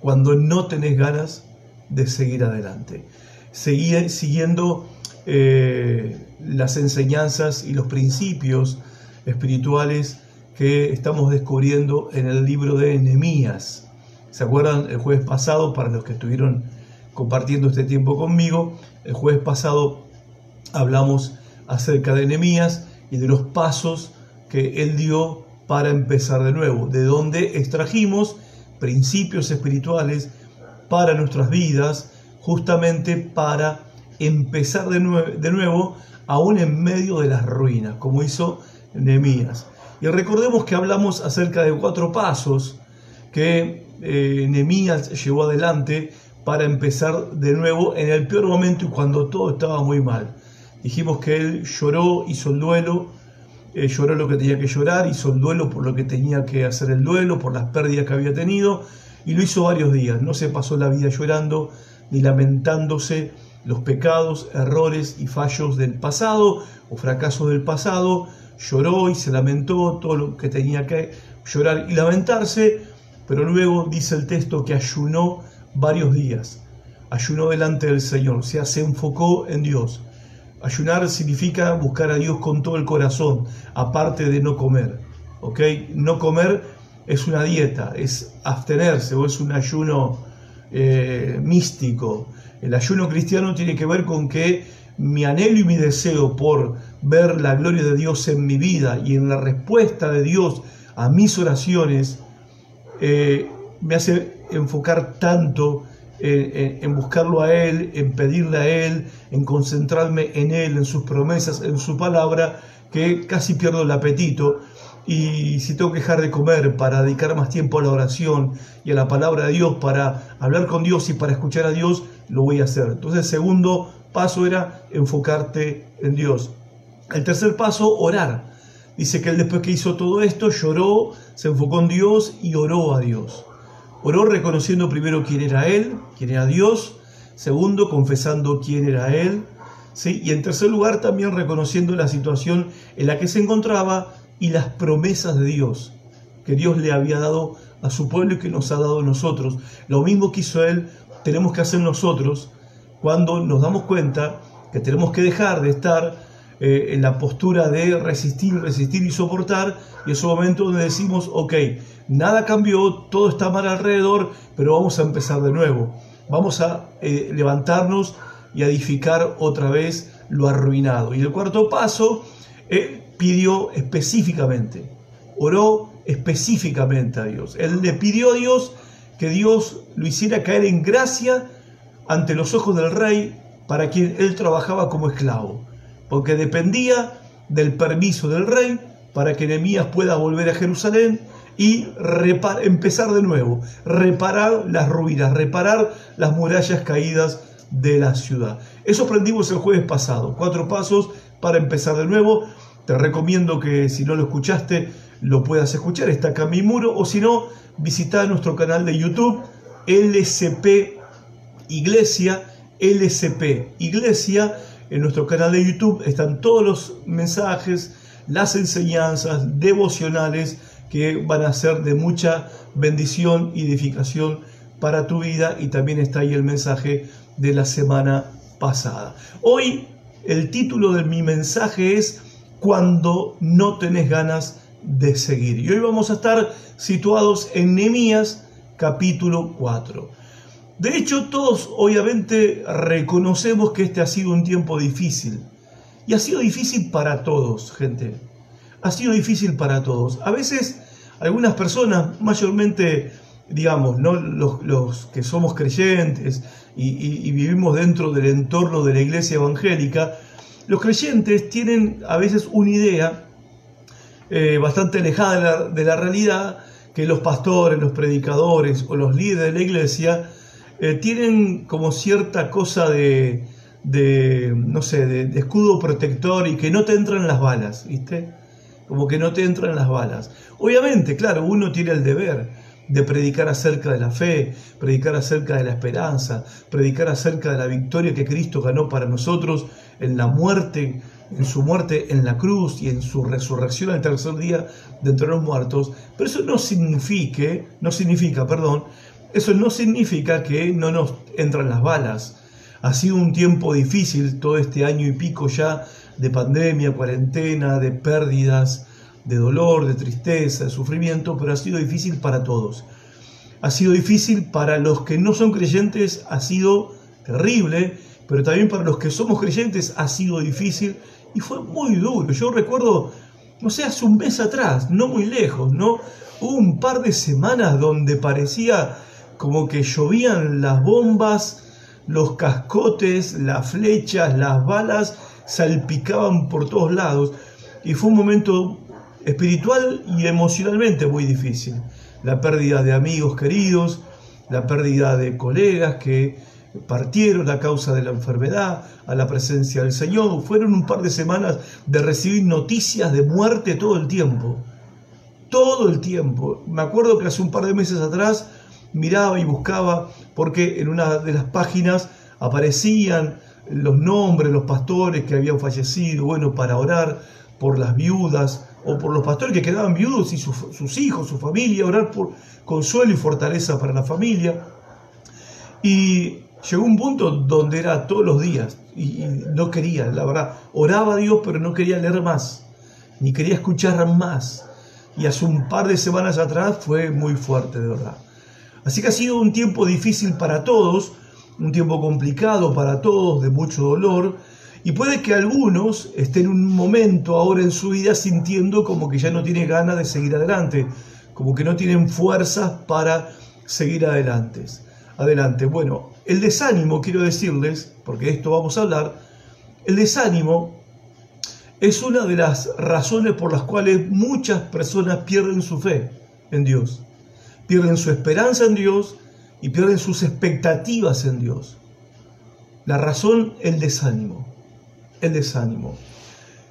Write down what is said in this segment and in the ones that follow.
cuando no tenés ganas de seguir adelante. Seguir, siguiendo eh, las enseñanzas y los principios espirituales que estamos descubriendo en el libro de Nehemías. ¿Se acuerdan el jueves pasado, para los que estuvieron compartiendo este tiempo conmigo, el jueves pasado hablamos acerca de Nehemías y de los pasos que él dio para empezar de nuevo, de donde extrajimos principios espirituales para nuestras vidas, justamente para empezar de, nuevo, aún en medio de las ruinas, como hizo Nehemías. Y recordemos que hablamos acerca de cuatro pasos que eh, Nehemías llevó adelante para empezar de nuevo en el peor momento y cuando todo estaba muy mal. Dijimos que él lloró, hizo el duelo, eh, lloró lo que tenía que llorar, hizo el duelo por lo que tenía que hacer el duelo, por las pérdidas que había tenido, y lo hizo varios días. No se pasó la vida llorando ni lamentándose los pecados, errores y fallos del pasado o fracasos del pasado. Lloró y se lamentó todo lo que tenía que llorar y lamentarse, pero luego dice el texto que ayunó varios días. Ayunó delante del Señor, o sea, se enfocó en Dios. Ayunar significa buscar a Dios con todo el corazón, aparte de no comer. ¿ok? No comer es una dieta, es abstenerse o es un ayuno eh, místico. El ayuno cristiano tiene que ver con que mi anhelo y mi deseo por ver la gloria de Dios en mi vida y en la respuesta de Dios a mis oraciones eh, me hace enfocar tanto en, buscarlo a Él, en pedirle a Él, en concentrarme en Él, en sus promesas, en su palabra, que casi pierdo el apetito. Y si tengo que dejar de comer para dedicar más tiempo a la oración y a la palabra de Dios, para hablar con Dios y para escuchar a Dios, lo voy a hacer. Entonces el segundo paso era enfocarte en Dios. El tercer paso, orar. Dice que él después que hizo todo esto, lloró, se enfocó en Dios y oró a Dios. Oró reconociendo primero quién era Él, quién era Dios. Segundo, confesando quién era Él. ¿sí? Y en tercer lugar, también reconociendo la situación en la que se encontraba y las promesas de Dios que Dios le había dado a su pueblo y que nos ha dado a nosotros. Lo mismo que hizo Él, tenemos que hacer nosotros cuando nos damos cuenta que tenemos que dejar de estar eh, en la postura de resistir, resistir y soportar, y es un momento donde decimos, ok, nada cambió, todo está mal alrededor, pero vamos a empezar de nuevo. Vamos a eh, levantarnos y edificar otra vez lo arruinado. Y el cuarto paso, él pidió específicamente, oró específicamente a Dios. Él le pidió a Dios que Dios lo hiciera caer en gracia ante los ojos del rey para quien él trabajaba como esclavo, porque dependía del permiso del rey para que Nehemías pueda volver a Jerusalén y empezar de nuevo, reparar las ruinas, reparar las murallas caídas de la ciudad. Eso aprendimos el jueves pasado, cuatro pasos para empezar de nuevo. Te recomiendo que si no lo escuchaste, lo puedas escuchar, está acá mi muro, o si no, visita nuestro canal de YouTube, LCP Iglesia, LCP Iglesia. En nuestro canal de YouTube están todos los mensajes, las enseñanzas devocionales que van a ser de mucha bendición y edificación para tu vida y también está ahí el mensaje de la semana pasada. Hoy el título de mi mensaje es Cuando no tenés ganas de seguir. Y hoy vamos a estar situados en Nehemías capítulo 4. De hecho, todos obviamente reconocemos que este ha sido un tiempo difícil. Y ha sido difícil para todos, gente ha sido difícil para todos. A veces algunas personas, mayormente, digamos, ¿no? los, que somos creyentes y, vivimos dentro del entorno de la iglesia evangélica, los creyentes tienen a veces una idea eh, bastante alejada de la, realidad que los pastores, los predicadores o los líderes de la iglesia eh, tienen como cierta cosa de, no sé, de, de, escudo protector y que no te entran las balas, ¿viste? Como que no te entran las balas. Obviamente, claro, uno tiene el deber de predicar acerca de la fe, predicar acerca de la esperanza, predicar acerca de la victoria que Cristo ganó para nosotros en la muerte, en su muerte en la cruz y en su resurrección al tercer día de entre los muertos, pero eso no significa, no significa, perdón, eso no significa que no nos entran las balas. Ha sido un tiempo difícil todo este año y pico ya de pandemia, cuarentena, de pérdidas, de dolor, de tristeza, de sufrimiento, pero ha sido difícil para todos. Ha sido difícil para los que no son creyentes, ha sido terrible, pero también para los que somos creyentes ha sido difícil y fue muy duro. Yo recuerdo, no sé, hace un mes atrás, no muy lejos, ¿no? Hubo un par de semanas donde parecía como que llovían las bombas, los cascotes, las flechas, las balas, salpicaban por todos lados. Y fue un momento espiritual y emocionalmente muy difícil. La pérdida de amigos queridos, la pérdida de colegas que partieron a causa de la enfermedad, a la presencia del Señor. Fueron un par de semanas de recibir noticias de muerte todo el tiempo. Todo el tiempo. Me acuerdo que hace un par de meses atrás miraba y buscaba porque en una de las páginas aparecían los nombres, los pastores que habían fallecido, bueno, para orar por las viudas o por los pastores que quedaban viudos y sus hijos, su familia, orar por consuelo y fortaleza para la familia. Y llegó un punto donde era todos los días y, no quería, la verdad, oraba a Dios pero no quería leer más, ni quería escuchar más. Y hace un par de semanas atrás fue muy fuerte, de verdad. Así que ha sido un tiempo difícil para todos, un tiempo complicado para todos, de mucho dolor, y puede que algunos estén un momento ahora en su vida sintiendo como que ya no tiene ganas de seguir adelante, como que no tienen fuerzas para seguir adelante. Adelante. Bueno, el desánimo, quiero decirles, porque de esto vamos a hablar, el desánimo es una de las razones por las cuales muchas personas pierden su fe en Dios, pierden su esperanza en Dios y pierden sus expectativas en Dios. La razón, el desánimo, el desánimo.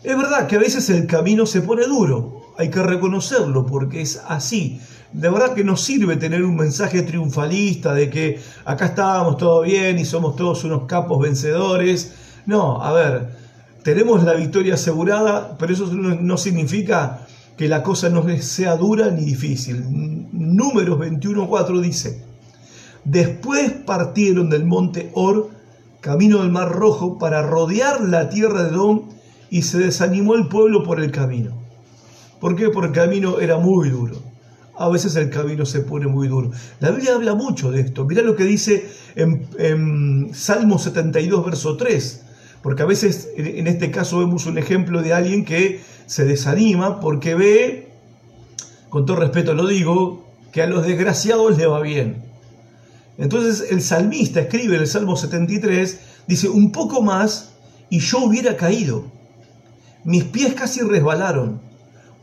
Es verdad que a veces el camino se pone duro, hay que reconocerlo porque es así de verdad que nos sirve tener un mensaje triunfalista de que acá estábamos todo bien y somos todos unos capos vencedores. No, a ver, tenemos la victoria asegurada, pero eso no significa que la cosa no sea dura ni difícil. Números 21.4 dice, después partieron del monte Or, camino del Mar Rojo, para rodear la tierra de Dom y se desanimó el pueblo por el camino. ¿Por qué? Porque el camino era muy duro a veces el camino se pone muy duro. La Biblia habla mucho de esto. Mirá lo que dice en, Salmo 72, verso 3. Porque a veces, en este caso, vemos un ejemplo de alguien que se desanima porque ve, con todo respeto lo digo, que a los desgraciados le va bien. Entonces el salmista escribe en el Salmo 73, dice, un poco más y yo hubiera caído. Mis pies casi resbalaron,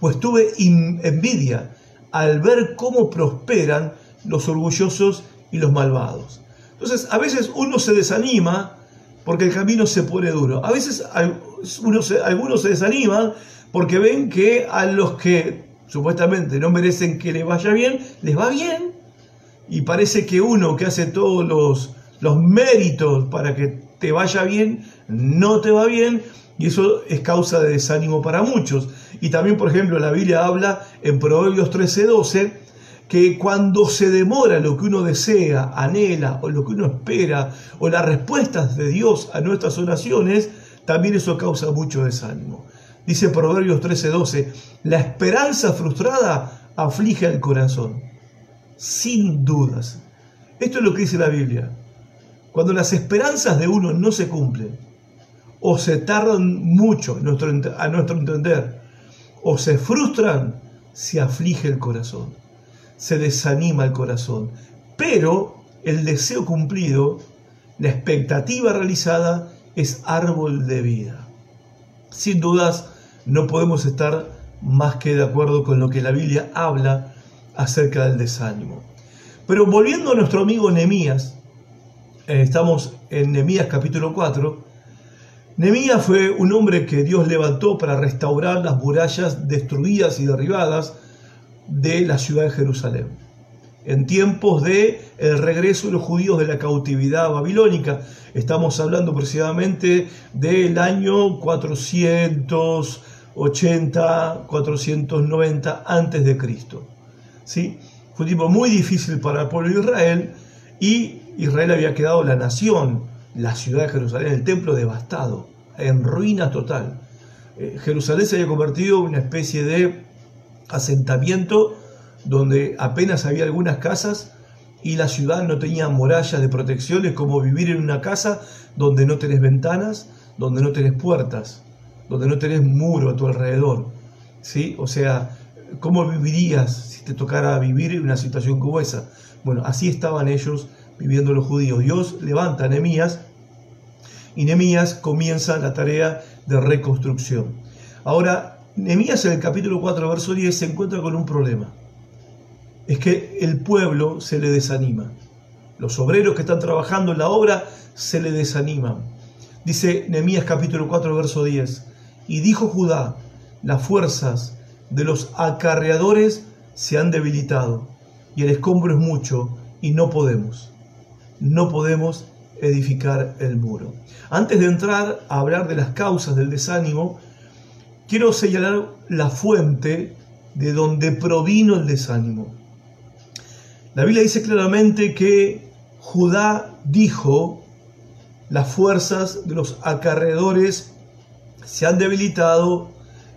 pues tuve envidia al ver cómo prosperan los orgullosos y los malvados. Entonces, a veces uno se desanima porque el camino se pone duro. A veces algunos se desaniman porque ven que a los que supuestamente no merecen que les vaya bien, les va bien. Y parece que uno que hace todos los, los méritos para que te vaya bien, no te va bien. Y eso es causa de desánimo para muchos. Y también, por ejemplo, la Biblia habla en Proverbios 13:12 que cuando se demora lo que uno desea, anhela o lo que uno espera o las respuestas de Dios a nuestras oraciones, también eso causa mucho desánimo. Dice Proverbios 13:12, la esperanza frustrada aflige al corazón, sin dudas. Esto es lo que dice la Biblia. Cuando las esperanzas de uno no se cumplen o se tardan mucho a nuestro entender, o se frustran, se aflige el corazón, se desanima el corazón. Pero el deseo cumplido, la expectativa realizada, es árbol de vida. Sin dudas, no podemos estar más que de acuerdo con lo que la Biblia habla acerca del desánimo. Pero volviendo a nuestro amigo Nemías, eh, estamos en Nemías capítulo 4, Nemías fue un hombre que Dios levantó para restaurar las murallas destruidas y derribadas de la ciudad de Jerusalén. En tiempos de el regreso de los judíos de la cautividad babilónica, estamos hablando precisamente del año 480, 490 antes de Cristo. ¿Sí? Fue un tiempo muy difícil para el pueblo de Israel y Israel había quedado la nación, la ciudad de Jerusalén, el templo devastado, en ruina total. Eh, Jerusalén se había convertido en una especie de asentamiento donde apenas había algunas casas y la ciudad no tenía murallas de protección, es como vivir en una casa donde no tenés ventanas, donde no tenés puertas, donde no tenés muro a tu alrededor. ¿sí? O sea, ¿cómo vivirías si te tocara vivir una situación como esa? Bueno, así estaban ellos viviendo los judíos. Dios levanta a Nehemías y Nehemías comienza la tarea de reconstrucción. Ahora, Nehemías en el capítulo 4, verso 10 se encuentra con un problema. Es que el pueblo se le desanima. Los obreros que están trabajando en la obra se le desaniman. Dice Nehemías capítulo 4, verso 10. Y dijo Judá, las fuerzas de los acarreadores se han debilitado y el escombro es mucho y no podemos. No podemos edificar el muro. Antes de entrar a hablar de las causas del desánimo, quiero señalar la fuente de donde provino el desánimo. La Biblia dice claramente que Judá dijo, las fuerzas de los acarreadores se han debilitado,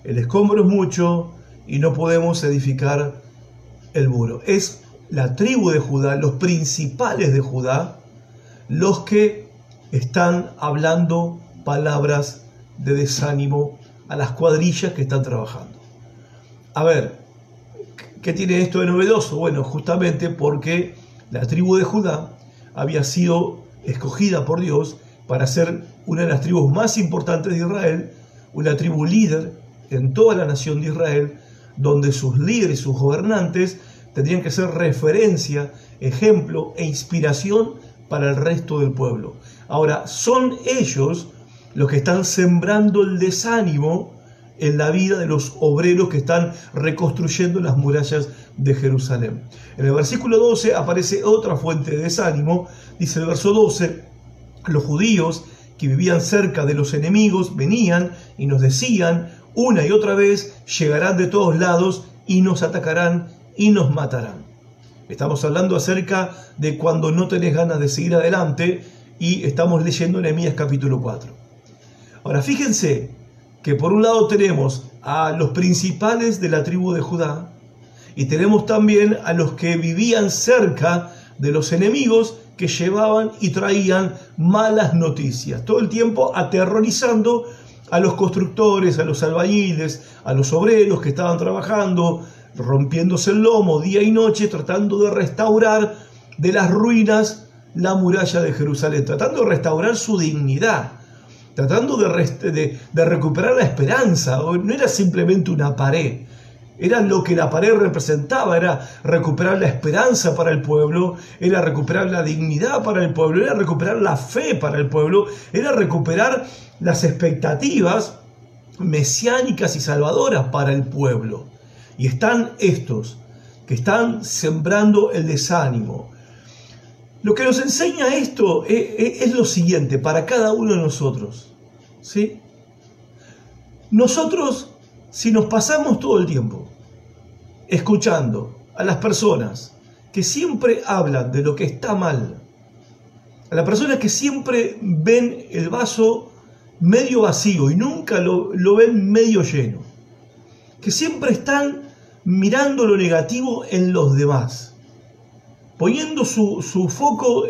el escombro es mucho y no podemos edificar el muro. Es la tribu de Judá, los principales de Judá, los que están hablando palabras de desánimo a las cuadrillas que están trabajando. A ver, ¿qué tiene esto de novedoso? Bueno, justamente porque la tribu de Judá había sido escogida por Dios para ser una de las tribus más importantes de Israel, una tribu líder en toda la nación de Israel, donde sus líderes, sus gobernantes, tendrían que ser referencia, ejemplo e inspiración para el resto del pueblo. Ahora, son ellos los que están sembrando el desánimo en la vida de los obreros que están reconstruyendo las murallas de Jerusalén. En el versículo 12 aparece otra fuente de desánimo. Dice el verso 12, los judíos que vivían cerca de los enemigos venían y nos decían una y otra vez, llegarán de todos lados y nos atacarán y nos matarán. Estamos hablando acerca de cuando no tenés ganas de seguir adelante y estamos leyendo Nehemías capítulo 4. Ahora fíjense que por un lado tenemos a los principales de la tribu de Judá y tenemos también a los que vivían cerca de los enemigos que llevaban y traían malas noticias, todo el tiempo aterrorizando a los constructores, a los albañiles, a los obreros que estaban trabajando, rompiéndose el lomo día y noche, tratando de restaurar de las ruinas la muralla de Jerusalén, tratando de restaurar su dignidad, tratando de, de, recuperar la esperanza. No era simplemente una pared, era lo que la pared representaba, era recuperar la esperanza para el pueblo, era recuperar la dignidad para el pueblo, era recuperar la fe para el pueblo, era recuperar las expectativas mesiánicas y salvadoras para el pueblo. Y están estos que están sembrando el desánimo. Lo que nos enseña esto es, lo siguiente para cada uno de nosotros. ¿sí? Nosotros, si nos pasamos todo el tiempo escuchando a las personas que siempre hablan de lo que está mal, a las personas que siempre ven el vaso medio vacío y nunca lo, lo ven medio lleno, que siempre están mirando lo negativo en los demás, poniendo su, foco,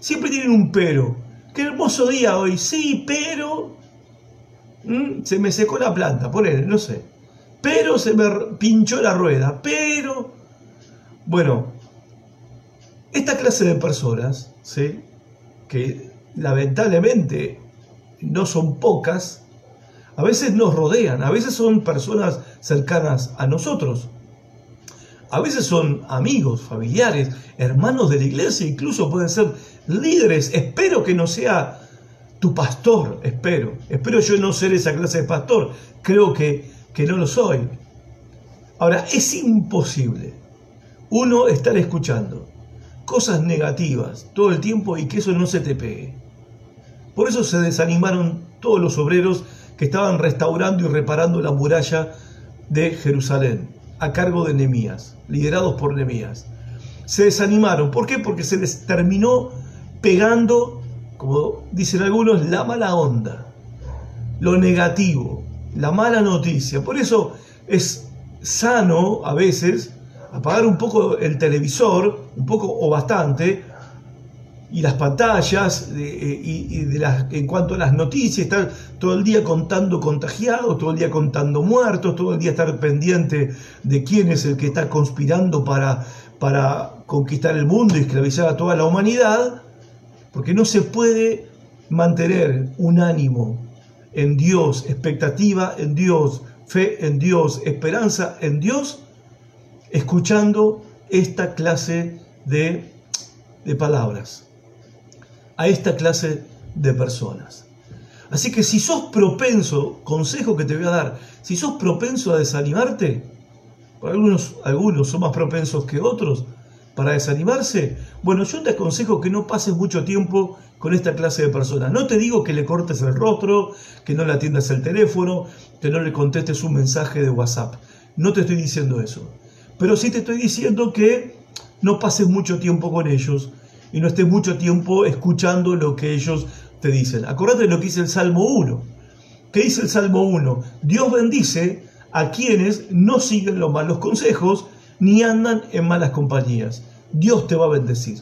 siempre tienen un pero. Qué hermoso día hoy, sí, pero se me secó la planta, él, no sé. Pero se me pinchó la rueda, pero... Bueno, esta clase de personas, ¿sí? que lamentablemente no son pocas, a veces nos rodean, a veces son personas cercanas a nosotros. A veces son amigos, familiares, hermanos de la iglesia, incluso pueden ser líderes. Espero que no sea tu pastor, espero. Espero yo no ser esa clase de pastor. Creo que, que no lo soy. Ahora, es imposible uno estar escuchando cosas negativas todo el tiempo y que eso no se te pegue. Por eso se desanimaron todos los obreros que estaban restaurando y reparando la muralla de Jerusalén, a cargo de Nemías, liderados por Nemías. se desanimaron. ¿Por qué? Porque se les terminó pegando, como dicen algunos, la mala onda, lo negativo, la mala noticia. Por eso es sano a veces apagar un poco el televisor, un poco o bastante, y las pantallas, eh, y, de las, en cuanto a las noticias, estar todo el día contando contagiados, todo el día contando muertos, todo el día estar pendiente de quién es el que está conspirando para, para conquistar el mundo y esclavizar a toda la humanidad, porque no se puede mantener un ánimo en Dios, expectativa en Dios, fe en Dios, esperanza en Dios, escuchando esta clase de, de palabras a esta clase de personas. Así que si sos propenso, consejo que te voy a dar, si sos propenso a desanimarte, algunos, algunos son más propensos que otros para desanimarse, bueno, yo te aconsejo que no pases mucho tiempo con esta clase de personas. No te digo que le cortes el rostro, que no le atiendas el teléfono, que no le contestes un mensaje de WhatsApp. No te estoy diciendo eso. Pero sí te estoy diciendo que no pases mucho tiempo con ellos, y no estés mucho tiempo escuchando lo que ellos te dicen. Acordate de lo que dice el Salmo 1. ¿Qué dice el Salmo 1? Dios bendice a quienes no siguen los malos consejos ni andan en malas compañías. Dios te va a bendecir.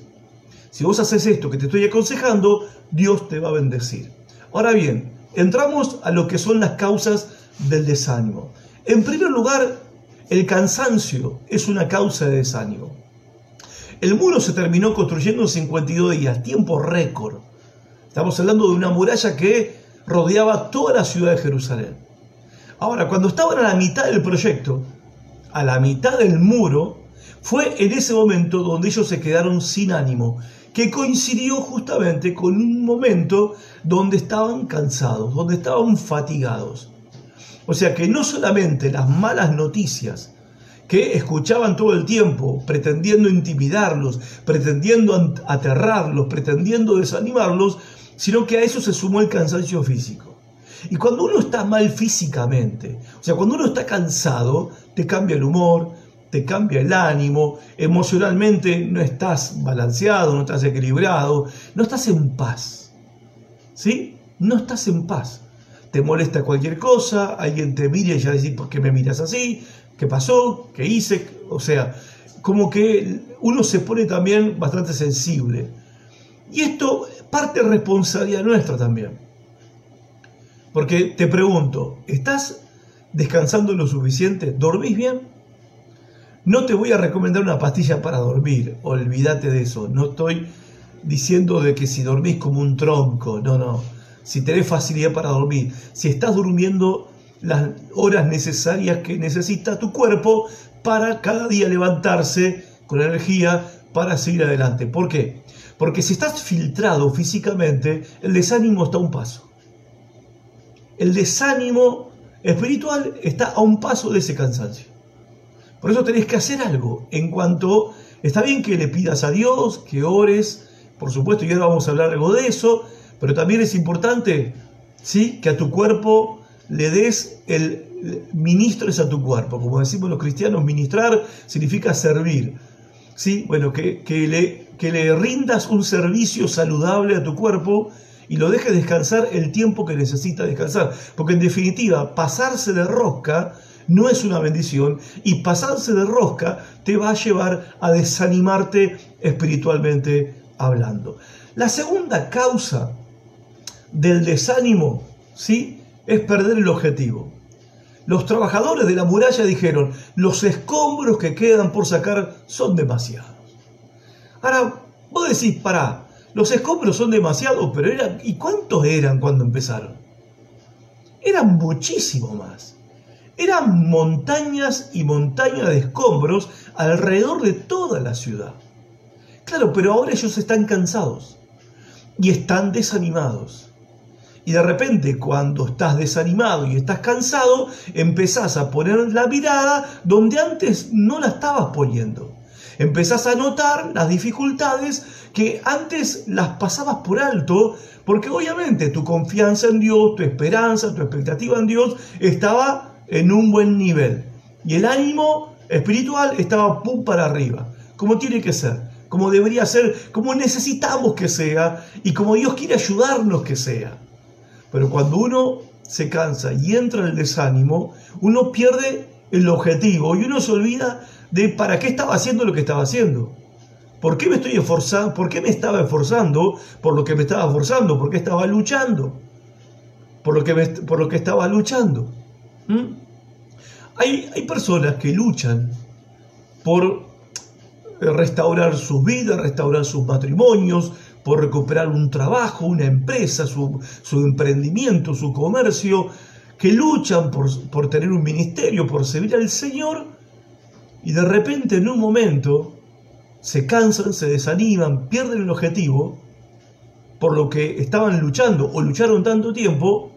Si vos haces esto que te estoy aconsejando, Dios te va a bendecir. Ahora bien, entramos a lo que son las causas del desánimo. En primer lugar, el cansancio es una causa de desánimo. El muro se terminó construyendo en 52 días, tiempo récord. Estamos hablando de una muralla que rodeaba toda la ciudad de Jerusalén. Ahora, cuando estaban a la mitad del proyecto, a la mitad del muro, fue en ese momento donde ellos se quedaron sin ánimo, que coincidió justamente con un momento donde estaban cansados, donde estaban fatigados. O sea que no solamente las malas noticias que escuchaban todo el tiempo, pretendiendo intimidarlos, pretendiendo aterrarlos, pretendiendo desanimarlos, sino que a eso se sumó el cansancio físico. Y cuando uno está mal físicamente, o sea, cuando uno está cansado, te cambia el humor, te cambia el ánimo, emocionalmente no estás balanceado, no estás equilibrado, no estás en paz. ¿Sí? No estás en paz. Te molesta cualquier cosa, alguien te mira y ya decís, ¿por qué me miras así? Qué pasó, qué hice, o sea, como que uno se pone también bastante sensible. Y esto parte responsabilidad nuestra también. Porque te pregunto, ¿estás descansando lo suficiente? ¿Dormís bien? No te voy a recomendar una pastilla para dormir, olvídate de eso. No estoy diciendo de que si dormís como un tronco, no, no. Si tenés facilidad para dormir, si estás durmiendo las horas necesarias que necesita tu cuerpo para cada día levantarse con energía para seguir adelante. ¿Por qué? Porque si estás filtrado físicamente, el desánimo está a un paso. El desánimo espiritual está a un paso de ese cansancio. Por eso tenés que hacer algo en cuanto, está bien que le pidas a Dios, que ores, por supuesto, y ahora vamos a hablar algo de eso, pero también es importante, ¿sí? Que a tu cuerpo le des el ministres a tu cuerpo. Como decimos los cristianos, ministrar significa servir. ¿Sí? Bueno, que, que, le, que le rindas un servicio saludable a tu cuerpo y lo dejes descansar el tiempo que necesita descansar. Porque en definitiva, pasarse de rosca no es una bendición y pasarse de rosca te va a llevar a desanimarte espiritualmente hablando. La segunda causa del desánimo, ¿sí? Es perder el objetivo. Los trabajadores de la muralla dijeron, los escombros que quedan por sacar son demasiados. Ahora, vos decís, pará, los escombros son demasiados, pero eran, ¿y cuántos eran cuando empezaron? Eran muchísimo más. Eran montañas y montañas de escombros alrededor de toda la ciudad. Claro, pero ahora ellos están cansados y están desanimados. Y de repente cuando estás desanimado y estás cansado, empezás a poner la mirada donde antes no la estabas poniendo. Empezás a notar las dificultades que antes las pasabas por alto, porque obviamente tu confianza en Dios, tu esperanza, tu expectativa en Dios estaba en un buen nivel. Y el ánimo espiritual estaba pum para arriba. como tiene que ser, como debería ser, como necesitamos que sea y como Dios quiere ayudarnos que sea. Pero cuando uno se cansa y entra en el desánimo, uno pierde el objetivo y uno se olvida de para qué estaba haciendo lo que estaba haciendo. ¿Por qué me estoy esforzando? ¿Por qué me estaba esforzando por lo que me estaba esforzando? ¿Por qué estaba luchando? Por lo que, por lo que estaba luchando. ¿Mm? Hay, hay personas que luchan por restaurar sus vidas, restaurar sus matrimonios, por recuperar un trabajo, una empresa, su, emprendimiento, su comercio, que luchan por, por tener un ministerio, por servir al Señor, y de repente en un momento se cansan, se desaniman, pierden el objetivo por lo que estaban luchando o lucharon tanto tiempo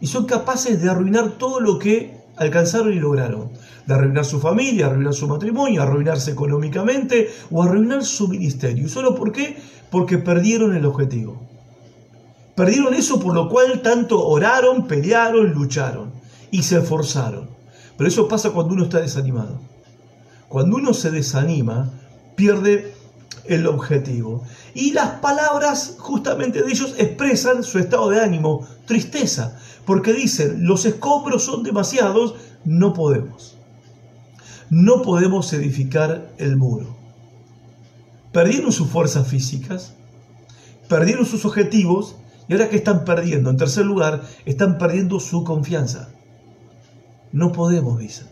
y son capaces de arruinar todo lo que alcanzaron y lograron. De arruinar su familia, arruinar su matrimonio, arruinarse económicamente o arruinar su ministerio. ¿Y solo por qué? Porque perdieron el objetivo. Perdieron eso por lo cual tanto oraron, pelearon, lucharon y se esforzaron. Pero eso pasa cuando uno está desanimado. Cuando uno se desanima, pierde el objetivo. Y las palabras justamente de ellos expresan su estado de ánimo, tristeza, porque dicen, los escombros son demasiados, no podemos. No podemos edificar el muro. Perdieron sus fuerzas físicas, perdieron sus objetivos y ahora que están perdiendo, en tercer lugar, están perdiendo su confianza. No podemos, dicen,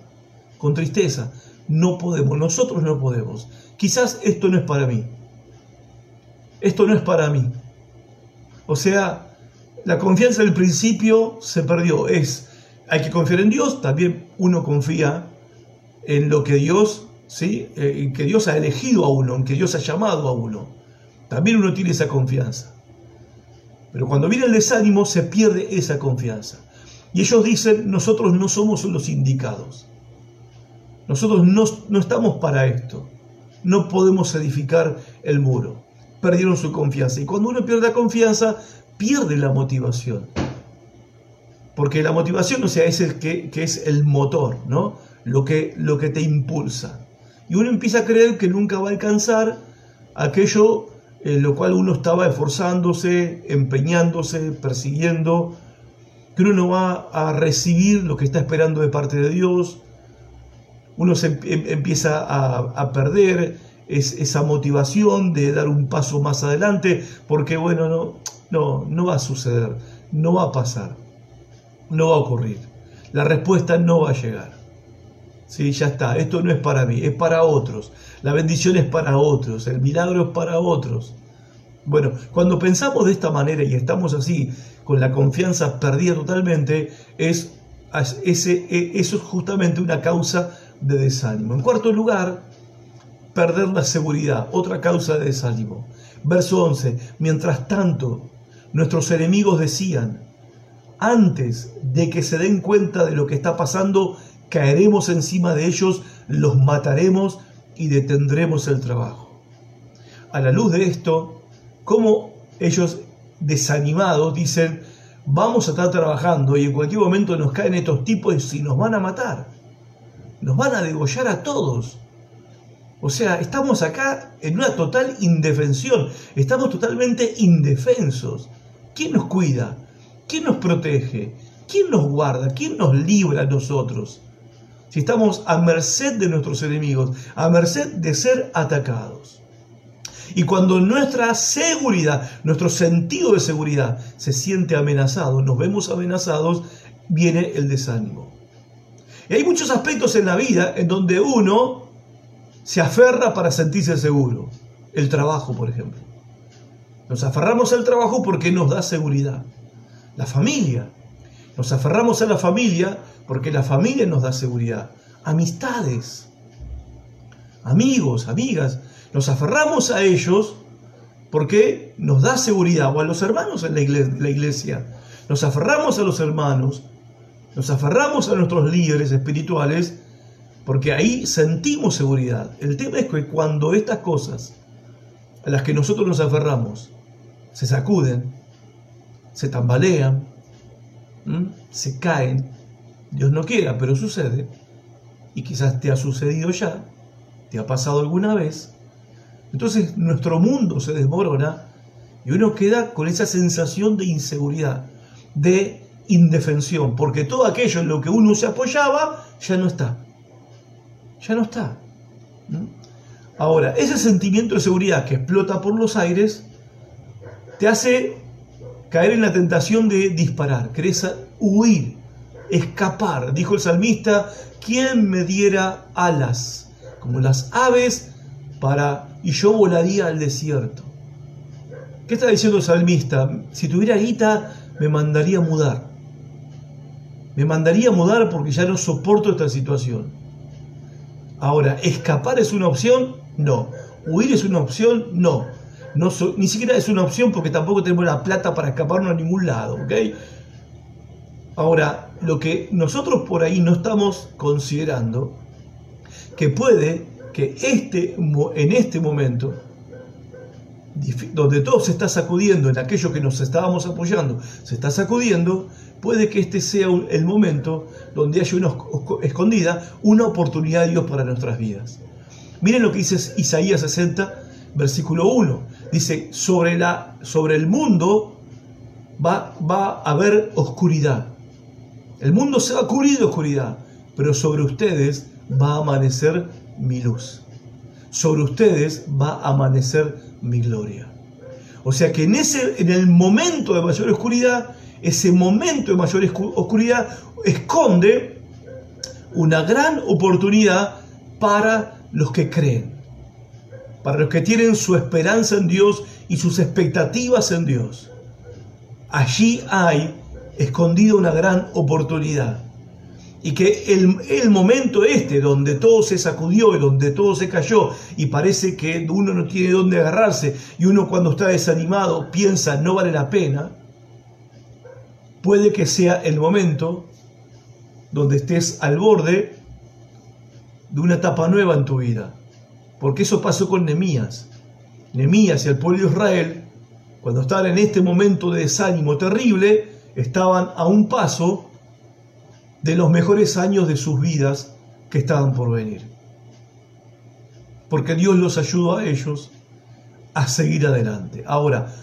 con tristeza, no podemos, nosotros no podemos. Quizás esto no es para mí. Esto no es para mí. O sea, la confianza del principio se perdió. Es, hay que confiar en Dios, también uno confía en lo que Dios, ¿sí? Eh, que Dios ha elegido a uno, en que Dios ha llamado a uno. También uno tiene esa confianza. Pero cuando viene el desánimo se pierde esa confianza. Y ellos dicen, nosotros no somos los indicados. Nosotros no, no estamos para esto. No podemos edificar el muro. Perdieron su confianza. Y cuando uno pierde la confianza, pierde la motivación. Porque la motivación, o sea, es el que, es el motor, ¿no? Lo que, lo que te impulsa. Y uno empieza a creer que nunca va a alcanzar aquello en lo cual uno estaba esforzándose, empeñándose, persiguiendo, que uno no va a recibir lo que está esperando de parte de Dios. Uno se em, em, empieza a, a perder esa motivación de dar un paso más adelante, porque bueno, no, no, no va a suceder, no va a pasar, no va a ocurrir. La respuesta no va a llegar. Sí, ya está, esto no es para mí, es para otros. La bendición es para otros, el milagro es para otros. Bueno, cuando pensamos de esta manera y estamos así, con la confianza perdida totalmente, es, ese, e, eso es justamente una causa de desánimo. En cuarto lugar, perder la seguridad, otra causa de desánimo. Verso 11, mientras tanto, Nuestros enemigos decían, antes de que se den cuenta de lo que está pasando, caeremos encima de ellos, los mataremos y detendremos el trabajo. A la luz de esto, como ellos desanimados dicen, vamos a estar trabajando y en cualquier momento nos caen estos tipos y nos van a matar, nos van a degollar a todos. O sea, estamos acá en una total indefensión, estamos totalmente indefensos. ¿Quién nos cuida? ¿Quién nos protege? ¿Quién nos guarda? ¿Quién nos libra a nosotros? Si estamos a merced de nuestros enemigos, a merced de ser atacados. Y cuando nuestra seguridad, nuestro sentido de seguridad se siente amenazado, nos vemos amenazados, viene el desánimo. Y hay muchos aspectos en la vida en donde uno se aferra para sentirse seguro. El trabajo, por ejemplo. Nos aferramos al trabajo porque nos da seguridad. La familia. Nos aferramos a la familia porque la familia nos da seguridad. Amistades. Amigos, amigas. Nos aferramos a ellos porque nos da seguridad. O a los hermanos en la iglesia. Nos aferramos a los hermanos. Nos aferramos a nuestros líderes espirituales porque ahí sentimos seguridad. El tema es que cuando estas cosas a las que nosotros nos aferramos se sacuden, se tambalean, se caen. Dios no quiera, pero sucede. Y quizás te ha sucedido ya, te ha pasado alguna vez. Entonces nuestro mundo se desmorona y uno queda con esa sensación de inseguridad, de indefensión, porque todo aquello en lo que uno se apoyaba ya no está. Ya no está. Ahora, ese sentimiento de seguridad que explota por los aires te hace caer en la tentación de disparar, querés huir, escapar. Dijo el salmista, ¿quién me diera alas como las aves para y yo volaría al desierto? ¿Qué está diciendo el salmista? Si tuviera guita, me mandaría a mudar. Me mandaría a mudar porque ya no soporto esta situación. Ahora, ¿escapar es una opción? No. ¿Huir es una opción? No. no ni siquiera es una opción porque tampoco tenemos la plata para escaparnos a ningún lado, ¿ok? Ahora, lo que nosotros por ahí no estamos considerando, que puede que este, en este momento, donde todo se está sacudiendo, en aquello que nos estábamos apoyando, se está sacudiendo, puede que este sea el momento donde haya una escondida una oportunidad de Dios para nuestras vidas. Miren lo que dice Isaías 60, versículo 1. Dice, sobre, la, sobre el mundo va, va a haber oscuridad. El mundo se va a cubrir de oscuridad, pero sobre ustedes va a amanecer mi luz. Sobre ustedes va a amanecer mi gloria. O sea que en, ese, en el momento de mayor oscuridad, ese momento de mayor oscuridad esconde una gran oportunidad para los que creen, para los que tienen su esperanza en Dios y sus expectativas en Dios. Allí hay escondida una gran oportunidad. Y que el, el, momento este, donde todo se sacudió y donde todo se cayó y parece que uno no tiene dónde agarrarse y uno cuando está desanimado piensa no vale la pena, puede que sea el momento donde estés al borde de una etapa nueva en tu vida. Porque eso pasó con Nemías. Nemías y el pueblo de Israel, cuando estaban en este momento de desánimo terrible, estaban a un paso de los mejores años de sus vidas que estaban por venir. Porque Dios los ayudó a ellos a seguir adelante. Ahora,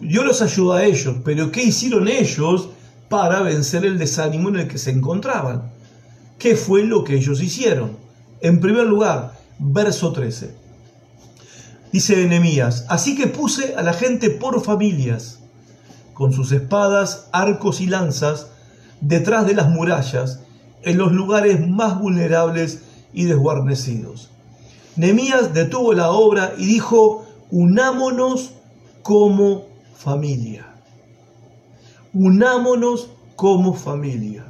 Dios los ayudó a ellos, pero ¿qué hicieron ellos para vencer el desánimo en el que se encontraban? ¿Qué fue lo que ellos hicieron? En primer lugar, verso 13. Dice Enemías, así que puse a la gente por familias con sus espadas, arcos y lanzas, detrás de las murallas, en los lugares más vulnerables y desguarnecidos. Nemías detuvo la obra y dijo, unámonos como familia. Unámonos como familia.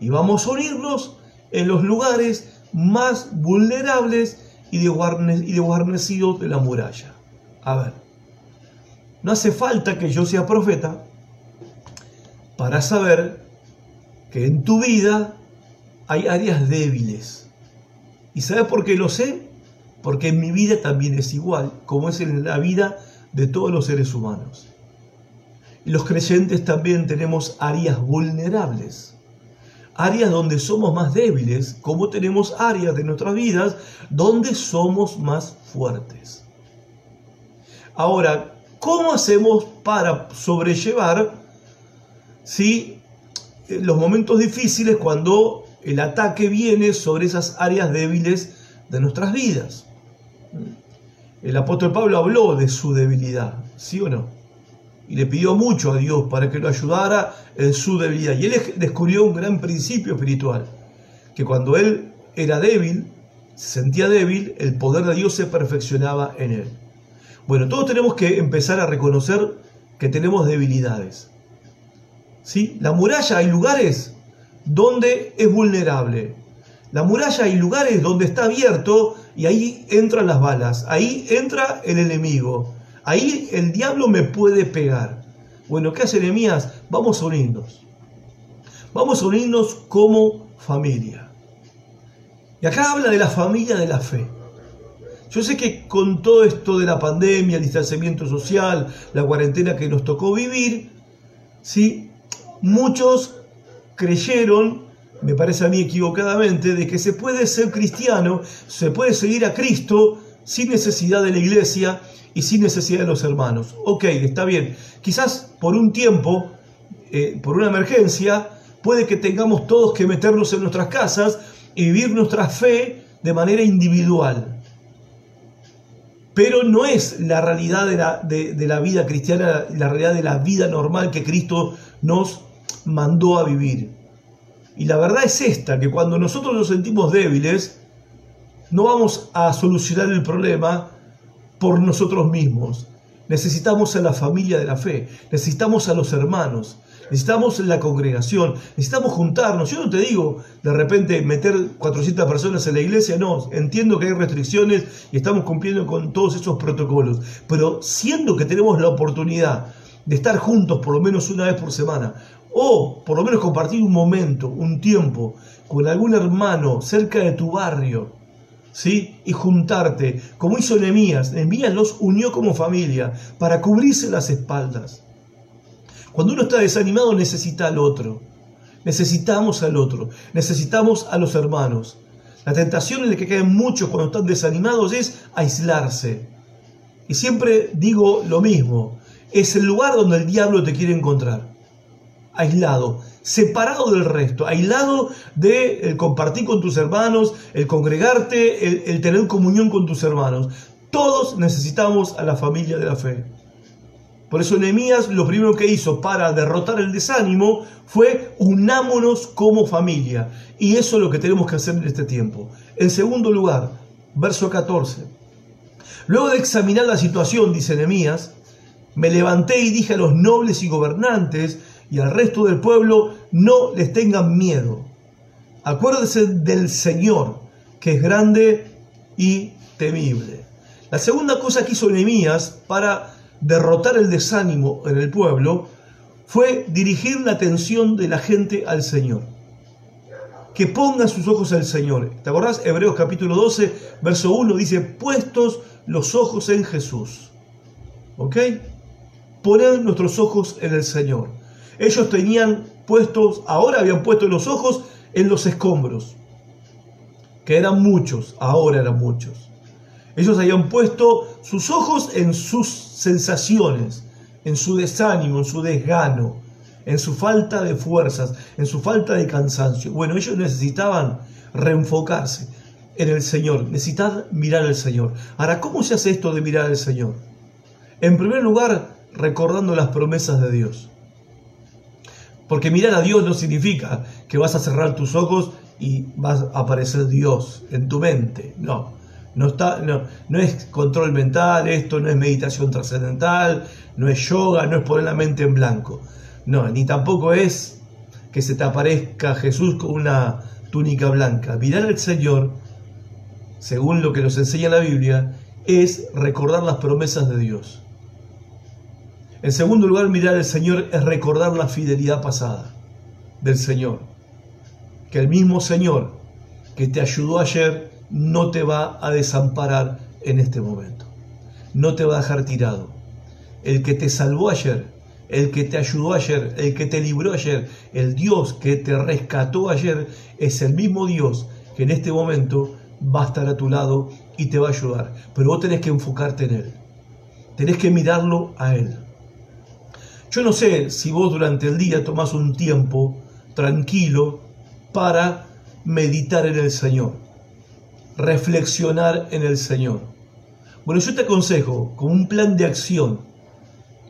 Y vamos a unirnos en los lugares más vulnerables y desguarnecidos de la muralla. A ver, no hace falta que yo sea profeta para saber que en tu vida hay áreas débiles. ¿Y sabes por qué lo sé? Porque en mi vida también es igual, como es en la vida de todos los seres humanos. Y los creyentes también tenemos áreas vulnerables, áreas donde somos más débiles, como tenemos áreas de nuestras vidas donde somos más fuertes. Ahora, ¿Cómo hacemos para sobrellevar ¿sí? los momentos difíciles cuando el ataque viene sobre esas áreas débiles de nuestras vidas? El apóstol Pablo habló de su debilidad, ¿sí o no? Y le pidió mucho a Dios para que lo ayudara en su debilidad. Y él descubrió un gran principio espiritual, que cuando él era débil, se sentía débil, el poder de Dios se perfeccionaba en él. Bueno, todos tenemos que empezar a reconocer que tenemos debilidades. ¿Sí? La muralla hay lugares donde es vulnerable. La muralla hay lugares donde está abierto y ahí entran las balas, ahí entra el enemigo, ahí el diablo me puede pegar. Bueno, ¿qué hace Nehemías? Vamos a unirnos. Vamos a unirnos como familia. Y acá habla de la familia de la fe. Yo sé que con todo esto de la pandemia, el distanciamiento social, la cuarentena que nos tocó vivir, ¿sí? muchos creyeron, me parece a mí equivocadamente, de que se puede ser cristiano, se puede seguir a Cristo sin necesidad de la iglesia y sin necesidad de los hermanos. Ok, está bien. Quizás por un tiempo, eh, por una emergencia, puede que tengamos todos que meternos en nuestras casas y vivir nuestra fe de manera individual. Pero no es la realidad de la, de la vida cristiana, la realidad de la vida normal que Cristo nos mandó a vivir. Y la verdad es esta, que cuando nosotros nos sentimos débiles, no vamos a solucionar el problema por nosotros mismos. Necesitamos a la familia de la fe, necesitamos a los hermanos, necesitamos la congregación, necesitamos juntarnos. Yo no te digo de repente meter 400 personas en la iglesia, no, entiendo que hay restricciones y estamos cumpliendo con todos esos protocolos, pero siendo que tenemos la oportunidad de estar juntos por lo menos una vez por semana, o por lo menos compartir un momento, un tiempo con algún hermano cerca de tu barrio, ¿sí? Y juntarte, como hizo Nehemías. Nehemías los unió como familia para cubrirse las espaldas. Cuando uno está desanimado necesita al otro. Necesitamos al otro. Necesitamos a los hermanos. La tentación en la que caen muchos cuando están desanimados es aislarse. Y siempre digo lo mismo. Es el lugar donde el diablo te quiere encontrar aislado, separado del resto, aislado de el compartir con tus hermanos, el congregarte, el, tener comunión con tus hermanos. Todos necesitamos a la familia de la fe. Por eso Nehemías lo primero que hizo para derrotar el desánimo fue unámonos como familia. Y eso es lo que tenemos que hacer en este tiempo. En segundo lugar, verso 14. Luego de examinar la situación, dice Nehemías, me levanté y dije a los nobles y gobernantes y al resto del pueblo no les tengan miedo. Acuérdense del Señor, que es grande y temible. La segunda cosa que hizo Nehemías para derrotar el desánimo en el pueblo fue dirigir la atención de la gente al Señor. Que pongan sus ojos al Señor. ¿Te acordás? Hebreos capítulo 12, verso 1 dice, puestos los ojos en Jesús. ¿Ok? Poner nuestros ojos en el Señor. Ellos tenían puestos, ahora habían puesto los ojos en los escombros, que eran muchos, ahora eran muchos. Ellos habían puesto sus ojos en sus sensaciones, en su desánimo, en su desgano, en su falta de fuerzas, en su falta de cansancio. Bueno, ellos necesitaban reenfocarse en el Señor, necesitaban mirar al Señor. Ahora, ¿cómo se hace esto de mirar al Señor? En primer lugar, recordando las promesas de Dios. Porque mirar a Dios no significa que vas a cerrar tus ojos y vas a aparecer Dios en tu mente. No, no, está, no, no es control mental, esto no es meditación trascendental, no es yoga, no es poner la mente en blanco. No, ni tampoco es que se te aparezca Jesús con una túnica blanca. Mirar al Señor, según lo que nos enseña la Biblia, es recordar las promesas de Dios. En segundo lugar, mirar al Señor es recordar la fidelidad pasada del Señor. Que el mismo Señor que te ayudó ayer no te va a desamparar en este momento. No te va a dejar tirado. El que te salvó ayer, el que te ayudó ayer, el que te libró ayer, el Dios que te rescató ayer, es el mismo Dios que en este momento va a estar a tu lado y te va a ayudar. Pero vos tenés que enfocarte en Él. Tenés que mirarlo a Él. Yo no sé si vos durante el día tomás un tiempo tranquilo para meditar en el Señor, reflexionar en el Señor. Bueno, yo te aconsejo, como un plan de acción,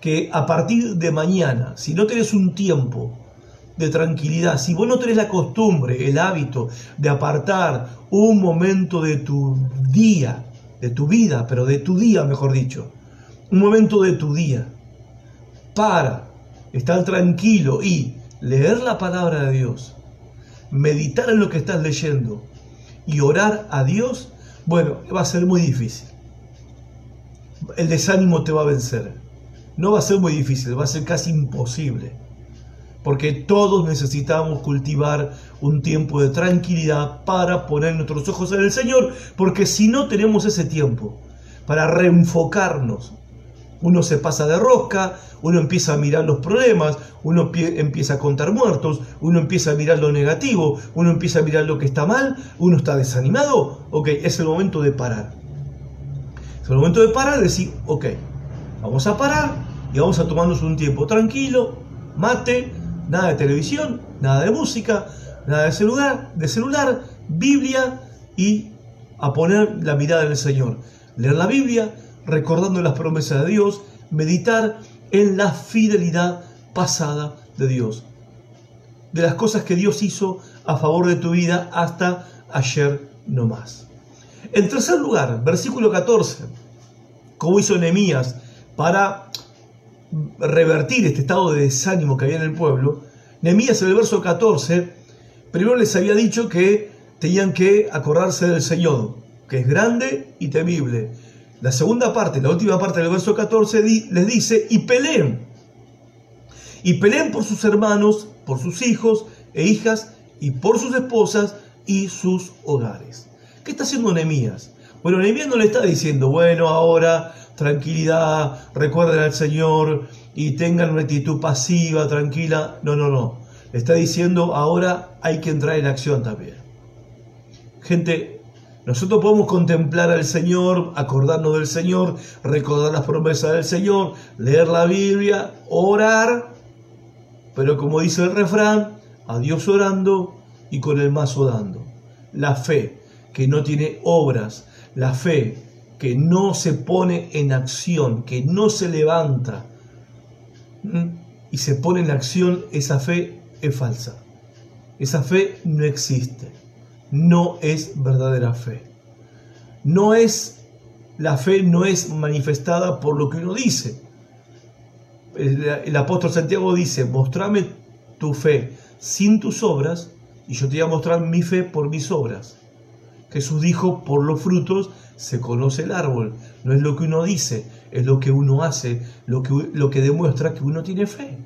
que a partir de mañana, si no tenés un tiempo de tranquilidad, si vos no tenés la costumbre, el hábito de apartar un momento de tu día, de tu vida, pero de tu día, mejor dicho, un momento de tu día, para estar tranquilo y leer la palabra de Dios, meditar en lo que estás leyendo y orar a Dios, bueno, va a ser muy difícil. El desánimo te va a vencer. No va a ser muy difícil, va a ser casi imposible. Porque todos necesitamos cultivar un tiempo de tranquilidad para poner nuestros ojos en el Señor, porque si no tenemos ese tiempo para reenfocarnos uno se pasa de rosca, uno empieza a mirar los problemas, uno empieza a contar muertos, uno empieza a mirar lo negativo, uno empieza a mirar lo que está mal, uno está desanimado. Ok, es el momento de parar. Es el momento de parar y decir, ok, vamos a parar y vamos a tomarnos un tiempo tranquilo, mate, nada de televisión, nada de música, nada de celular, de celular, Biblia y a poner la mirada en el Señor. Leer la Biblia, recordando las promesas de Dios, meditar en la fidelidad pasada de Dios. De las cosas que Dios hizo a favor de tu vida hasta ayer no más. En tercer lugar, versículo 14, como hizo Nehemías para revertir este estado de desánimo que había en el pueblo, Nehemías en el verso 14, primero les había dicho que tenían que acordarse del Señor, que es grande y temible. La segunda parte, la última parte del verso 14 les dice, y peleen. Y peleen por sus hermanos, por sus hijos e hijas, y por sus esposas y sus hogares. ¿Qué está haciendo Nehemías? Bueno, Nehemías no le está diciendo, bueno, ahora tranquilidad, recuerden al Señor y tengan una actitud pasiva, tranquila. No, no, no. Le está diciendo, ahora hay que entrar en acción también. Gente, nosotros podemos contemplar al Señor, acordarnos del Señor, recordar las promesas del Señor, leer la Biblia, orar, pero como dice el refrán, a Dios orando y con el mazo dando. La fe que no tiene obras, la fe que no se pone en acción, que no se levanta y se pone en acción, esa fe es falsa. Esa fe no existe. No es verdadera fe. No es, la fe no es manifestada por lo que uno dice. El, apóstol Santiago dice, mostrame tu fe sin tus obras y yo te voy a mostrar mi fe por mis obras. Jesús dijo, por los frutos se conoce el árbol. No es lo que uno dice, es lo que uno hace, lo que, lo que demuestra que uno tiene fe.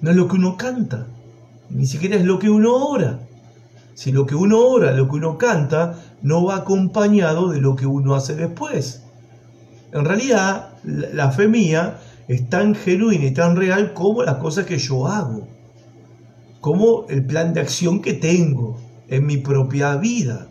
No es lo que uno canta, ni siquiera es lo que uno ora. Si lo que uno ora, lo que uno canta, no va acompañado de lo que uno hace después. En realidad, la fe mía es tan genuina y tan real como las cosas que yo hago, como el plan de acción que tengo en mi propia vida.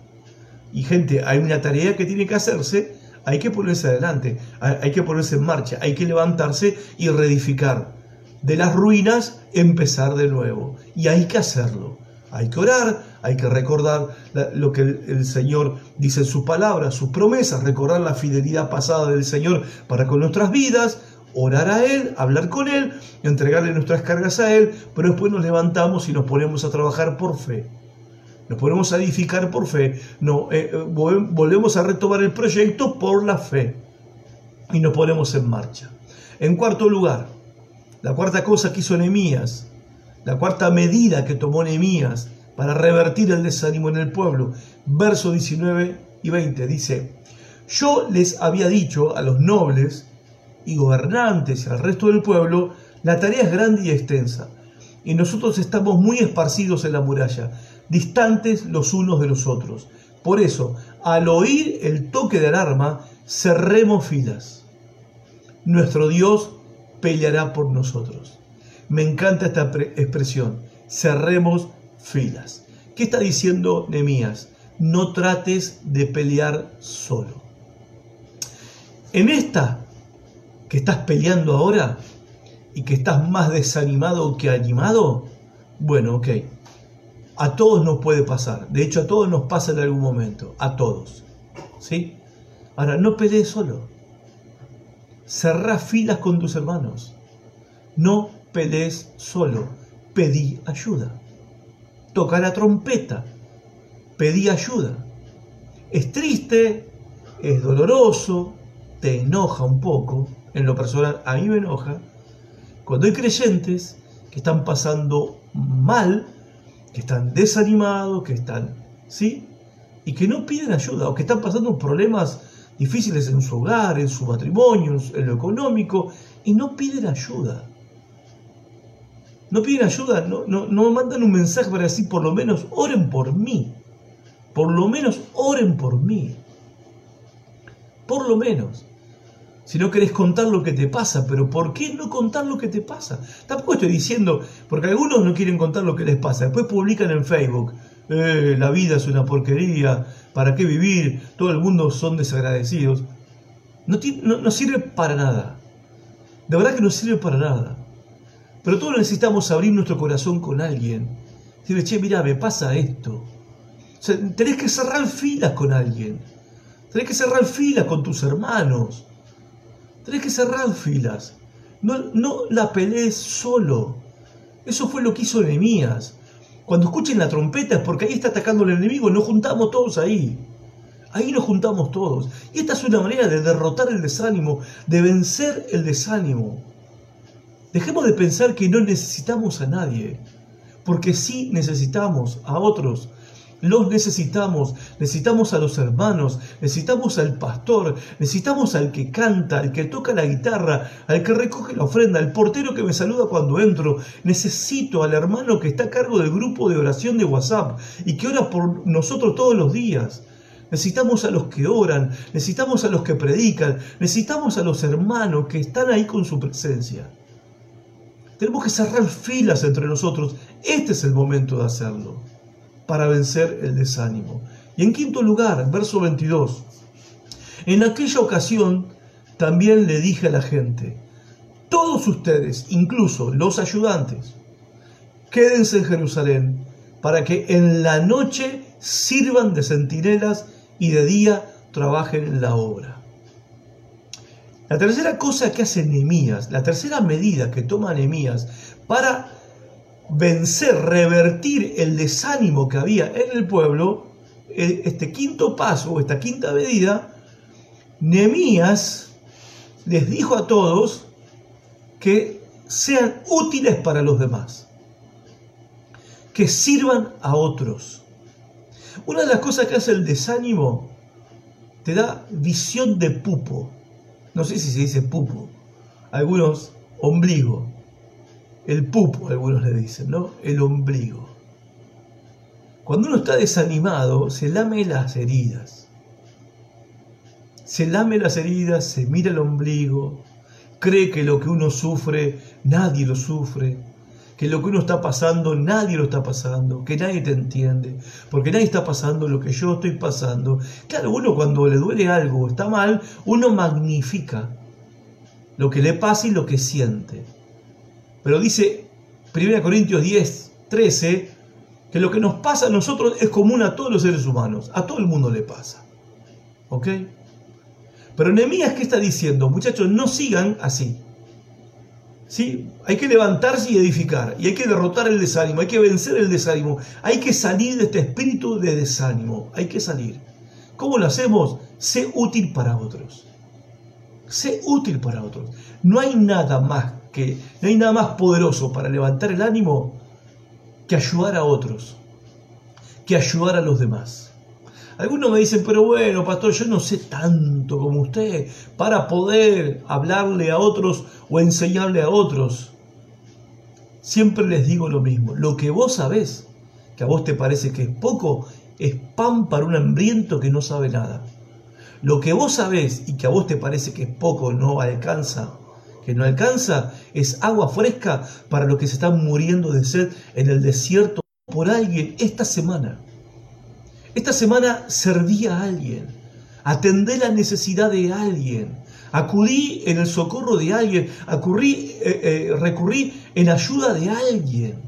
Y gente, hay una tarea que tiene que hacerse, hay que ponerse adelante, hay que ponerse en marcha, hay que levantarse y reedificar. De las ruinas empezar de nuevo. Y hay que hacerlo. Hay que orar, hay que recordar lo que el Señor dice en sus palabras, sus promesas, recordar la fidelidad pasada del Señor para con nuestras vidas, orar a Él, hablar con Él, entregarle nuestras cargas a Él, pero después nos levantamos y nos ponemos a trabajar por fe. Nos ponemos a edificar por fe, no, eh, eh, volvemos a retomar el proyecto por la fe. Y nos ponemos en marcha. En cuarto lugar, la cuarta cosa que hizo Nehemías, la cuarta medida que tomó Nehemías para revertir el desánimo en el pueblo, verso 19 y 20, dice, yo les había dicho a los nobles y gobernantes y al resto del pueblo, la tarea es grande y extensa, y nosotros estamos muy esparcidos en la muralla distantes los unos de los otros. Por eso, al oír el toque de alarma, cerremos filas. Nuestro Dios peleará por nosotros. Me encanta esta expresión, cerremos filas. ¿Qué está diciendo Nemías? No trates de pelear solo. En esta que estás peleando ahora y que estás más desanimado que animado, bueno, ok, a todos nos puede pasar. De hecho, a todos nos pasa en algún momento. A todos. ¿Sí? Ahora, no pelees solo. Cerrá filas con tus hermanos. No pelees solo. Pedí ayuda. Toca la trompeta. Pedí ayuda. Es triste, es doloroso, te enoja un poco. En lo personal, a mí me enoja. Cuando hay creyentes que están pasando mal que están desanimados, que están, ¿sí? Y que no piden ayuda o que están pasando problemas difíciles en su hogar, en su matrimonio, en lo económico, y no piden ayuda. No piden ayuda, no, no, no mandan un mensaje para decir, por lo menos oren por mí. Por lo menos oren por mí. Por lo menos si no querés contar lo que te pasa, pero ¿por qué no contar lo que te pasa? Tampoco estoy diciendo, porque algunos no quieren contar lo que les pasa, después publican en Facebook, eh, la vida es una porquería, ¿para qué vivir? Todo el mundo son desagradecidos. No, no, sirve para nada. De verdad que no sirve para nada. Pero todos necesitamos abrir nuestro corazón con alguien. Decirle, che, mira, me pasa esto. tenés que cerrar filas con alguien. Tenés que cerrar filas con tus hermanos. Tenés que cerrar filas. No, no la pelees solo. Eso fue lo que hizo Nehemías. Cuando escuchen la trompeta es porque ahí está atacando el enemigo, nos juntamos todos ahí. Ahí nos juntamos todos. Y esta es una manera de derrotar el desánimo, de vencer el desánimo. Dejemos de pensar que no necesitamos a nadie, porque sí necesitamos a otros los necesitamos, necesitamos a los hermanos, necesitamos al pastor, necesitamos al que canta, al que toca la guitarra, al que recoge la ofrenda, al portero que me saluda cuando entro. Necesito al hermano que está a cargo del grupo de oración de WhatsApp y que ora por nosotros todos los días. Necesitamos a los que oran, necesitamos a los que predican, necesitamos a los hermanos que están ahí con su presencia. Tenemos que cerrar filas entre nosotros. Este es el momento de hacerlo para vencer el desánimo. Y en quinto lugar, verso 22, en aquella ocasión también le dije a la gente, todos ustedes, incluso los ayudantes, quédense en Jerusalén para que en la noche sirvan de centinelas y de día trabajen en la obra. La tercera cosa que hace Nehemías, la tercera medida que toma Nehemías para vencer, revertir el desánimo que había en el pueblo, e, este quinto paso, esta quinta medida, Nehemías les dijo a todos que sean útiles para los demás, que sirvan a otros. Una de las cosas que hace el desánimo te da visión de pupo. No sé si se dice pupo. Algunos ombligo el pupo, algunos le dicen, ¿no? El ombligo. Cuando uno está desanimado, se lame las heridas. Se lame las heridas, se mira el ombligo, cree que lo que uno sufre, nadie lo sufre, que lo que uno está pasando, nadie lo está pasando, que nadie te entiende, porque nadie está pasando lo que yo estoy pasando. Claro, uno cuando le duele algo o está mal, uno magnifica lo que le pasa y lo que siente. Pero dice 1 Corintios 10, 13, que lo que nos pasa a nosotros es común a todos los seres humanos, a todo el mundo le pasa. ¿Ok? Pero Nehemías, ¿qué está diciendo? Muchachos, no sigan así. ¿Sí? Hay que levantarse y edificar, y hay que derrotar el desánimo, hay que vencer el desánimo, hay que salir de este espíritu de desánimo, hay que salir. ¿Cómo lo hacemos? Sé útil para otros. Sé útil para otros. No hay nada más que, no hay nada más poderoso para levantar el ánimo que ayudar a otros, que ayudar a los demás. Algunos me dicen, pero bueno, pastor, yo no sé tanto como usted para poder hablarle a otros o enseñarle a otros. Siempre les digo lo mismo, lo que vos sabés, que a vos te parece que es poco, es pan para un hambriento que no sabe nada. Lo que vos sabés y que a vos te parece que es poco, no alcanza, que no alcanza, es agua fresca para los que se están muriendo de sed en el desierto por alguien esta semana. Esta semana serví a alguien, atendé la necesidad de alguien, acudí en el socorro de alguien, acurrí, eh, eh, recurrí en ayuda de alguien.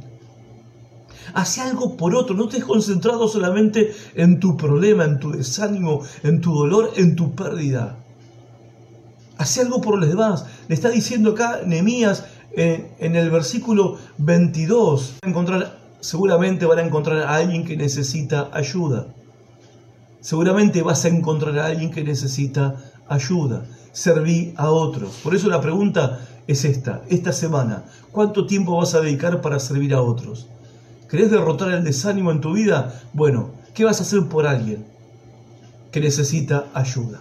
Hace algo por otro, no estés concentrado solamente en tu problema, en tu desánimo, en tu dolor, en tu pérdida. Hace algo por los demás. Le está diciendo acá Nehemías eh, en el versículo 22. encontrar, seguramente van a encontrar a alguien que necesita ayuda. Seguramente vas a encontrar a alguien que necesita ayuda. Serví a otros. Por eso la pregunta es esta. Esta semana, ¿cuánto tiempo vas a dedicar para servir a otros? ¿Querés derrotar el desánimo en tu vida? Bueno, ¿qué vas a hacer por alguien que necesita ayuda?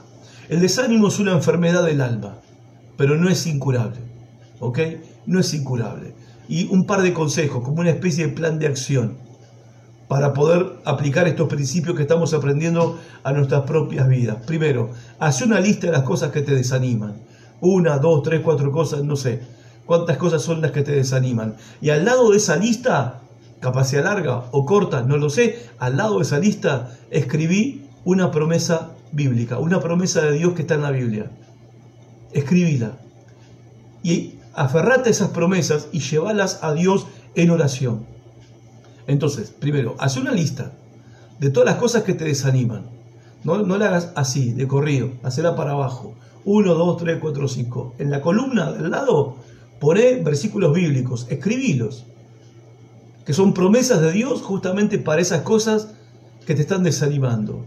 El desánimo es una enfermedad del alma, pero no es incurable. ¿Ok? No es incurable. Y un par de consejos, como una especie de plan de acción, para poder aplicar estos principios que estamos aprendiendo a nuestras propias vidas. Primero, haz una lista de las cosas que te desaniman. Una, dos, tres, cuatro cosas, no sé. ¿Cuántas cosas son las que te desaniman? Y al lado de esa lista, capacidad larga o corta, no lo sé, al lado de esa lista escribí una promesa bíblica, una promesa de Dios que está en la Biblia. escribila. Y aferrate a esas promesas y llévalas a Dios en oración. Entonces, primero, haz una lista de todas las cosas que te desaniman. No, la hagas así, de corrido, hacela para abajo. 1, 2, 3, 4, 5. En la columna del lado, poné versículos bíblicos, escribilos, que son promesas de Dios justamente para esas cosas que te están desanimando.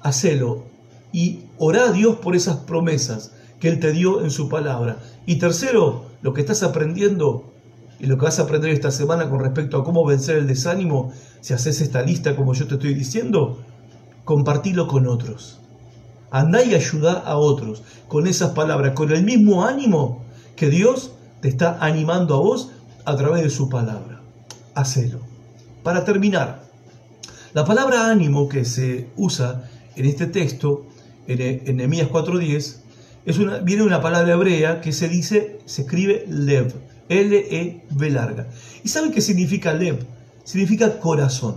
Hacelo y orá a Dios por esas promesas que Él te dio en su palabra. Y tercero, lo que estás aprendiendo y lo que vas a aprender esta semana con respecto a cómo vencer el desánimo, si haces esta lista como yo te estoy diciendo, compartilo con otros. Andá y ayuda a otros con esas palabras, con el mismo ánimo que Dios te está animando a vos a través de su palabra. Hacelo. Para terminar, la palabra ánimo que se usa en este texto, en Nehemías 4.10, es una, viene de una palabra hebrea que se dice, se escribe lev, L-E-V larga. ¿Y saben qué significa lev? Significa corazón.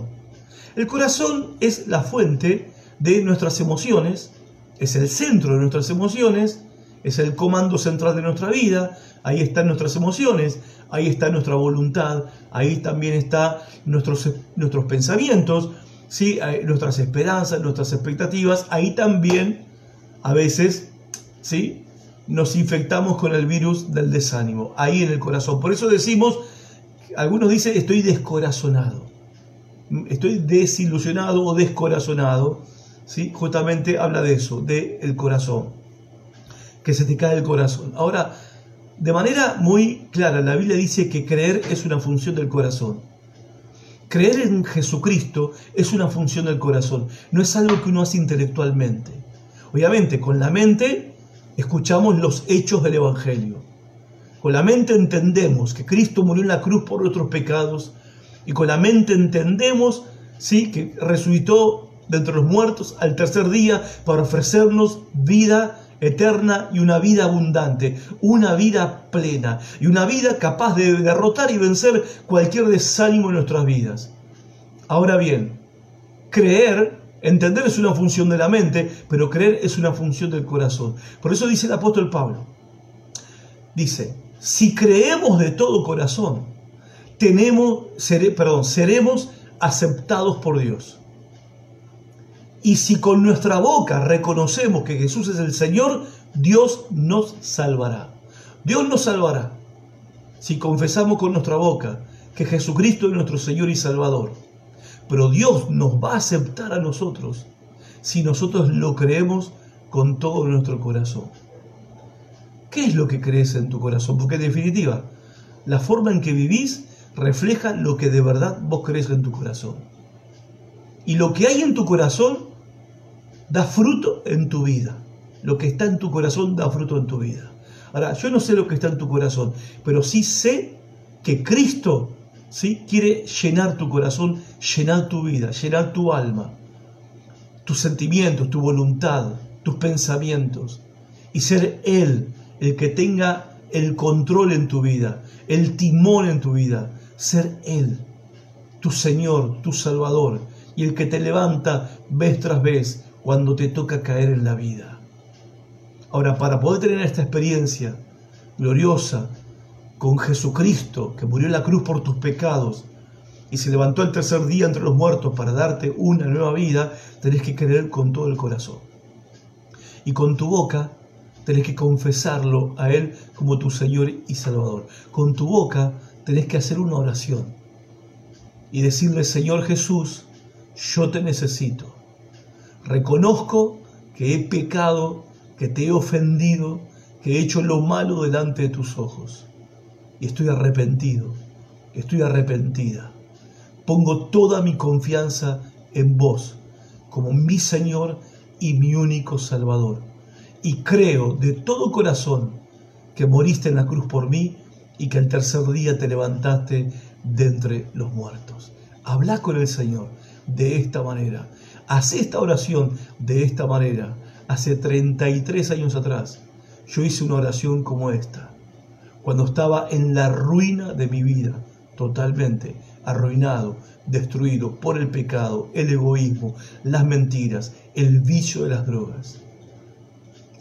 El corazón es la fuente de nuestras emociones, es el centro de nuestras emociones, es el comando central de nuestra vida, ahí están nuestras emociones, ahí está nuestra voluntad, ahí también están nuestros, nuestros pensamientos, ¿sí? nuestras esperanzas, nuestras expectativas, ahí también a veces ¿sí? Nos infectamos con el virus del desánimo, ahí en el corazón. Por eso decimos, algunos dicen, estoy descorazonado, estoy desilusionado o descorazonado, ¿sí? justamente habla de eso, del el corazón, que se te cae el corazón. Ahora, de manera muy clara, la Biblia dice que creer es una función del corazón. Creer en Jesucristo es una función del corazón, no es algo que uno hace intelectualmente. Obviamente, con la mente escuchamos los hechos del Evangelio. Con la mente entendemos que Cristo murió en la cruz por nuestros pecados y con la mente entendemos ¿sí? que resucitó de entre los muertos al tercer día para ofrecernos vida eterna y una vida abundante, una vida plena y una vida capaz de derrotar y vencer cualquier desánimo en nuestras vidas. Ahora bien, creer Entender es una función de la mente, pero creer es una función del corazón. Por eso dice el apóstol Pablo, dice, si creemos de todo corazón, tenemos, perdón, seremos aceptados por Dios. Y si con nuestra boca reconocemos que Jesús es el Señor, Dios nos salvará. Dios nos salvará si confesamos con nuestra boca que Jesucristo es nuestro Señor y Salvador. Pero Dios nos va a aceptar a nosotros si nosotros lo creemos con todo nuestro corazón. ¿Qué es lo que crees en tu corazón? Porque en definitiva, la forma en que vivís refleja lo que de verdad vos crees en tu corazón. Y lo que hay en tu corazón da fruto en tu vida. Lo que está en tu corazón da fruto en tu vida. Ahora, yo no sé lo que está en tu corazón, pero sí sé que Cristo ¿sí? quiere llenar tu corazón, llenar tu vida, llenar tu alma, tus sentimientos, tu voluntad, tus pensamientos, y ser Él el que tenga el control en tu vida, el timón en tu vida, ser Él, tu Señor, tu Salvador, y el que te levanta vez tras vez cuando te toca caer en la vida. Ahora, para poder tener esta experiencia gloriosa, con Jesucristo, que murió en la cruz por tus pecados y se levantó el tercer día entre los muertos para darte una nueva vida, tenés que creer con todo el corazón. Y con tu boca tenés que confesarlo a Él como tu Señor y Salvador. Con tu boca tenés que hacer una oración y decirle, Señor Jesús, yo te necesito. Reconozco que he pecado, que te he ofendido, que he hecho lo malo delante de tus ojos y estoy arrepentido, estoy arrepentida. Pongo toda mi confianza en vos como mi Señor y mi único Salvador. Y creo de todo corazón que moriste en la cruz por mí y que al tercer día te levantaste de entre los muertos. Habla con el Señor de esta manera. Haz esta oración de esta manera. Hace 33 años atrás yo hice una oración como esta cuando estaba en la ruina de mi vida, totalmente arruinado, destruido por el pecado, el egoísmo, las mentiras, el vicio de las drogas.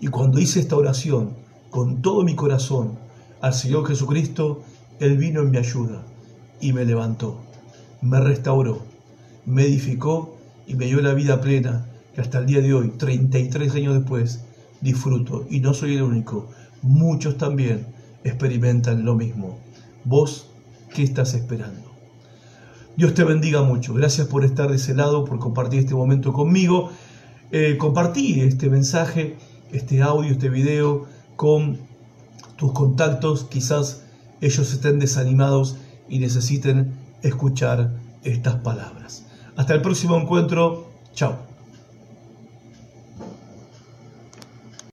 Y cuando hice esta oración, con todo mi corazón al Señor Jesucristo, Él vino en mi ayuda y me levantó, me restauró, me edificó y me dio la vida plena que hasta el día de hoy, 33 años después, disfruto. Y no soy el único, muchos también experimentan lo mismo. ¿Vos qué estás esperando? Dios te bendiga mucho. Gracias por estar de ese lado, por compartir este momento conmigo. Eh, compartí este mensaje, este audio, este video con tus contactos. Quizás ellos estén desanimados y necesiten escuchar estas palabras. Hasta el próximo encuentro. Chao.